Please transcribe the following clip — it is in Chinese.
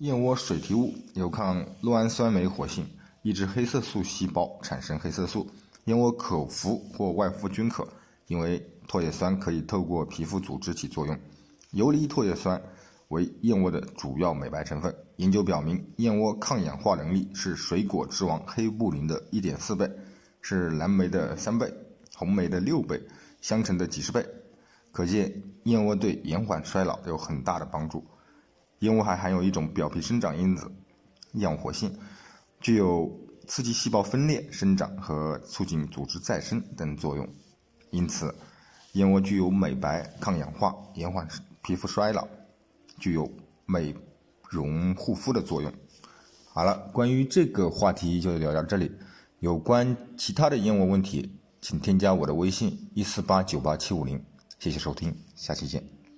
燕窝水提物有抗酪氨酸酶活性，抑制黑色素细胞产生黑色素。燕窝口服或外敷均可，因为唾液酸可以透过皮肤组织起作用。游离唾液酸为燕窝的主要美白成分。研究表明，燕窝抗氧化能力是水果之王黑布林的一点四倍，是蓝莓的三倍，红莓的六倍，香橙的几十倍。可见，燕窝对延缓衰老有很大的帮助。燕窝还含有一种表皮生长因子，样活性，具有刺激细胞分裂、生长和促进组织再生等作用。因此，燕窝具有美白、抗氧化、延缓皮肤衰老，具有美容护肤的作用。好了，关于这个话题就聊到这里。有关其他的燕窝问题，请添加我的微信：一四八九八七五零。谢谢收听，下期见。